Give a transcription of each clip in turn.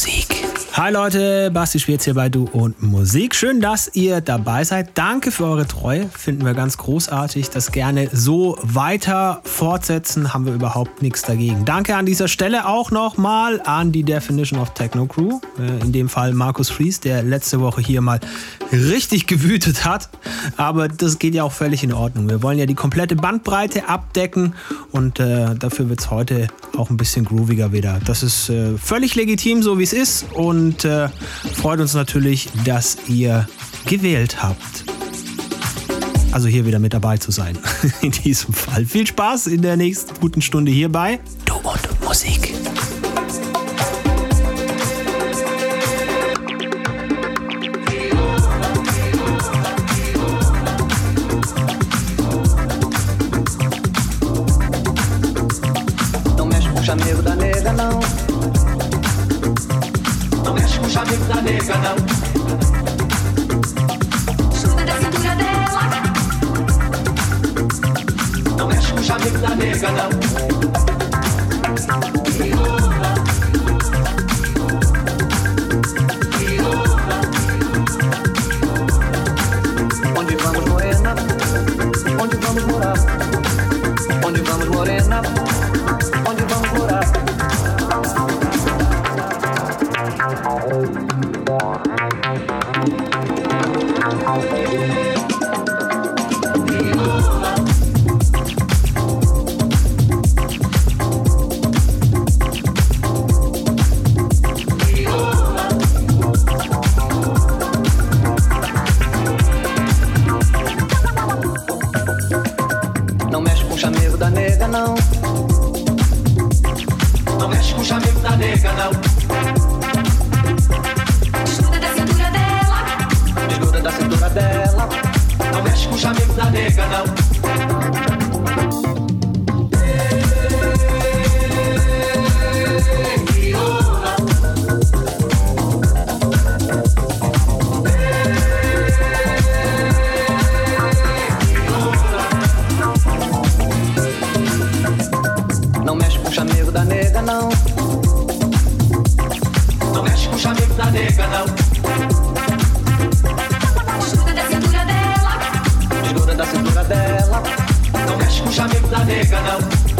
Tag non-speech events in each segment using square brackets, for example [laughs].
Musik. Hi Leute, Basti Schwierz hier bei Du und Musik. Schön, dass ihr dabei seid. Danke für eure Treue. Finden wir ganz großartig. Das gerne so weiter fortsetzen, haben wir überhaupt nichts dagegen. Danke an dieser Stelle auch nochmal an die Definition of Techno Crew. Äh, in dem Fall Markus Fries, der letzte Woche hier mal richtig gewütet hat. Aber das geht ja auch völlig in Ordnung. Wir wollen ja die komplette Bandbreite abdecken und äh, dafür wird es heute auch ein bisschen grooviger wieder. Das ist äh, völlig legitim, so wie es ist. Und und äh, freut uns natürlich, dass ihr gewählt habt. Also hier wieder mit dabei zu sein. [laughs] In diesem Fall. Viel Spaß in der nächsten guten Stunde hierbei. Du und Musik. Da nega, não. Chuta da cintura dela. Não mexe com o chamego da nega, não. Mexe com o chamego da nega, não. Chuta da cintura dela. Desgruda da cintura dela. Não mexe com o chamego da nega. Não nega, não. Chuta da cintura dela. Desgruda da cintura dela. Não mexe com o chamego da nega, não.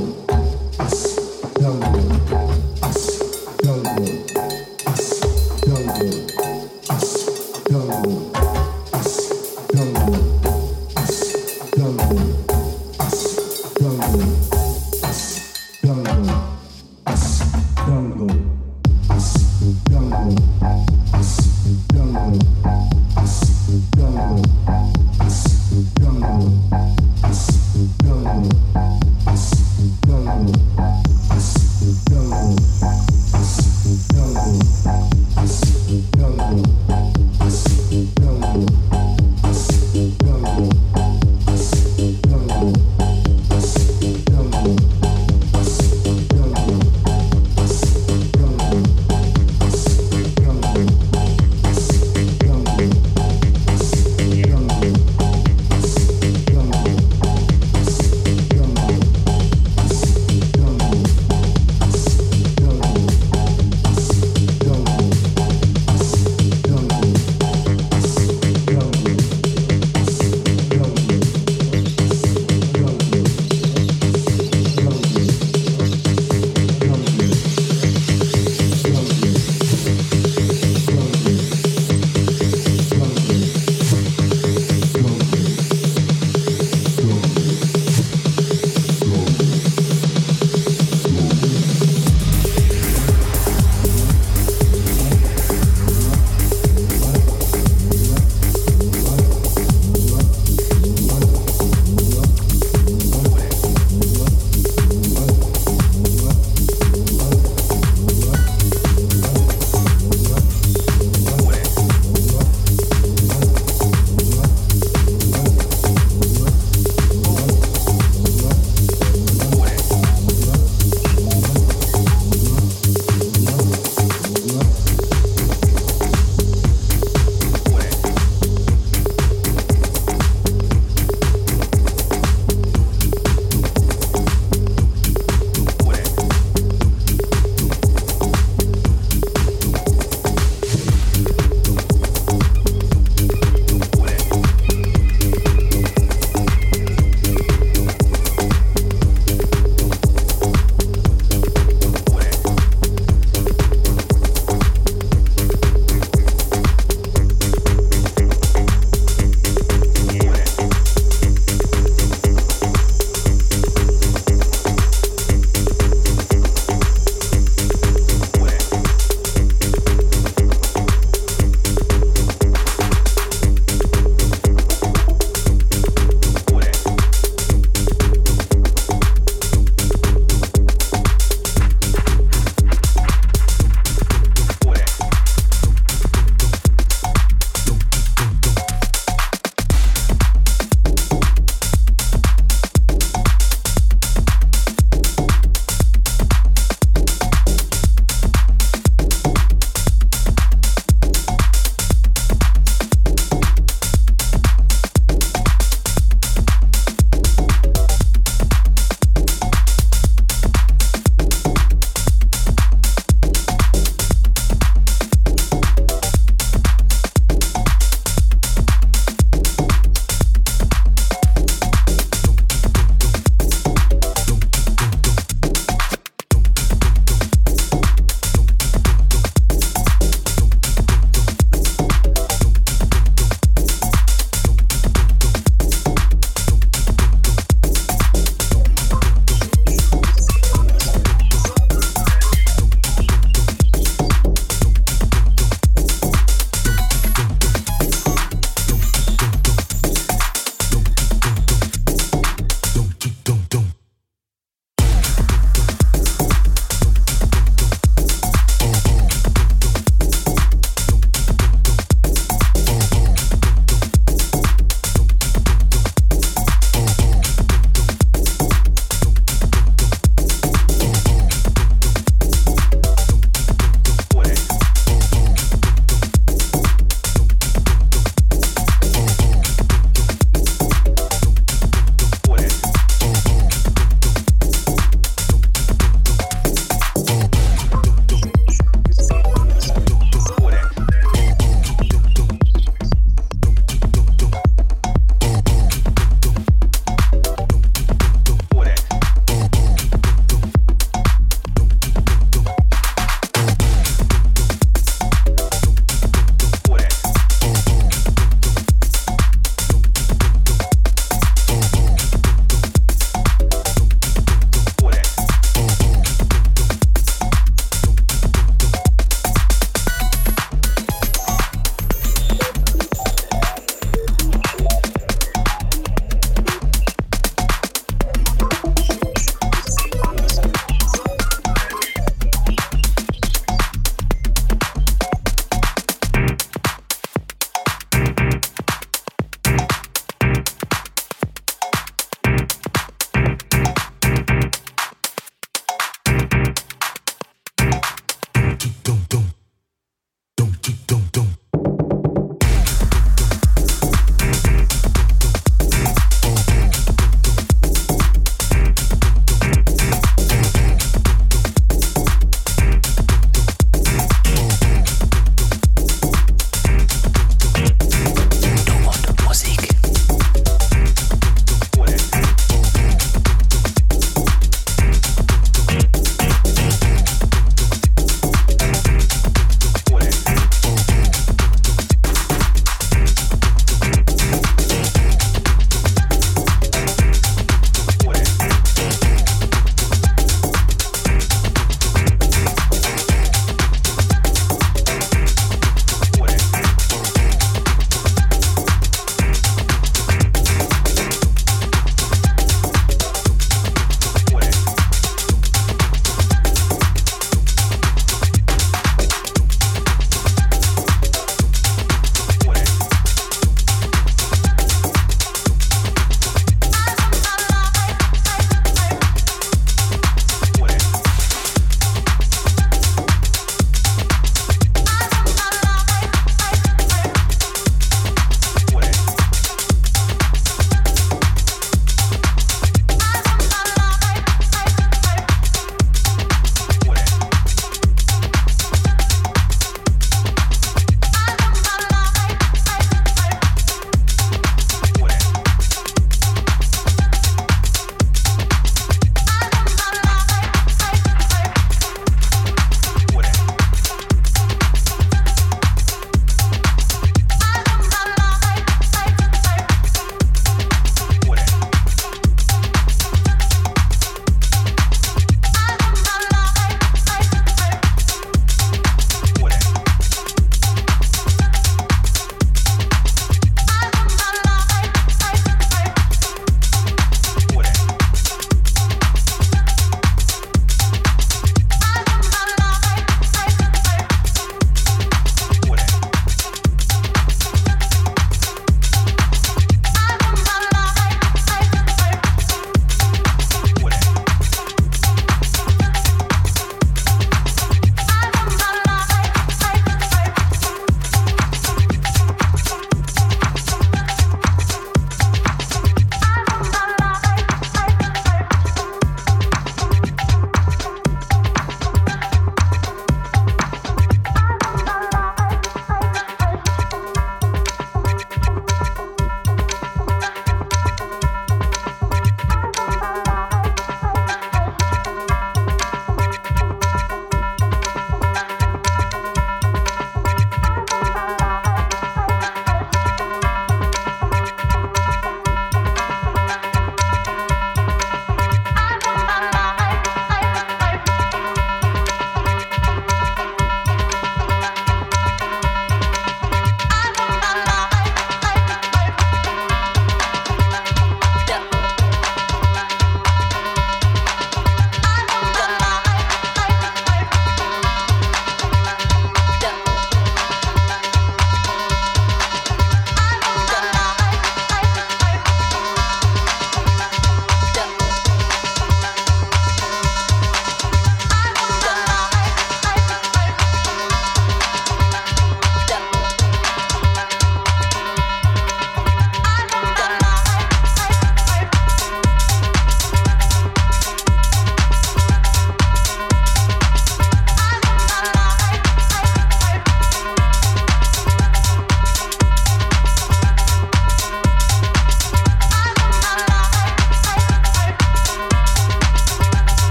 know us, know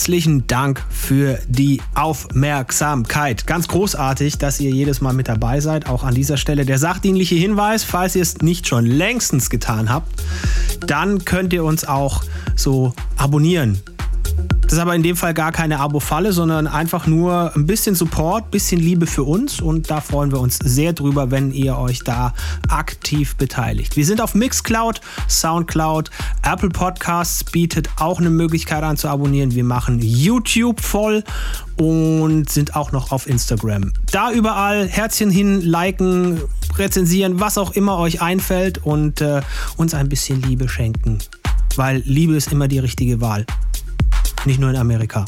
herzlichen Dank für die Aufmerksamkeit. Ganz großartig, dass ihr jedes Mal mit dabei seid. Auch an dieser Stelle der sachdienliche Hinweis, falls ihr es nicht schon längstens getan habt, dann könnt ihr uns auch so abonnieren das ist aber in dem Fall gar keine Abo-Falle, sondern einfach nur ein bisschen Support, ein bisschen Liebe für uns und da freuen wir uns sehr drüber, wenn ihr euch da aktiv beteiligt. Wir sind auf Mixcloud, Soundcloud, Apple Podcasts bietet auch eine Möglichkeit an zu abonnieren. Wir machen YouTube voll und sind auch noch auf Instagram. Da überall Herzchen hin, liken, rezensieren, was auch immer euch einfällt und äh, uns ein bisschen Liebe schenken. Weil Liebe ist immer die richtige Wahl. Nicht nur in Amerika.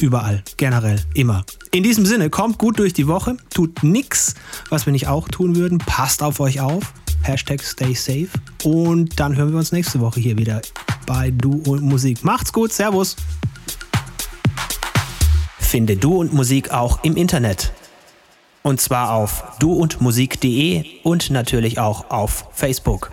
Überall. Generell. Immer. In diesem Sinne, kommt gut durch die Woche. Tut nichts, was wir nicht auch tun würden. Passt auf euch auf. Hashtag stay safe. Und dann hören wir uns nächste Woche hier wieder bei Du und Musik. Macht's gut. Servus. Finde Du und Musik auch im Internet. Und zwar auf duundmusik.de und natürlich auch auf Facebook.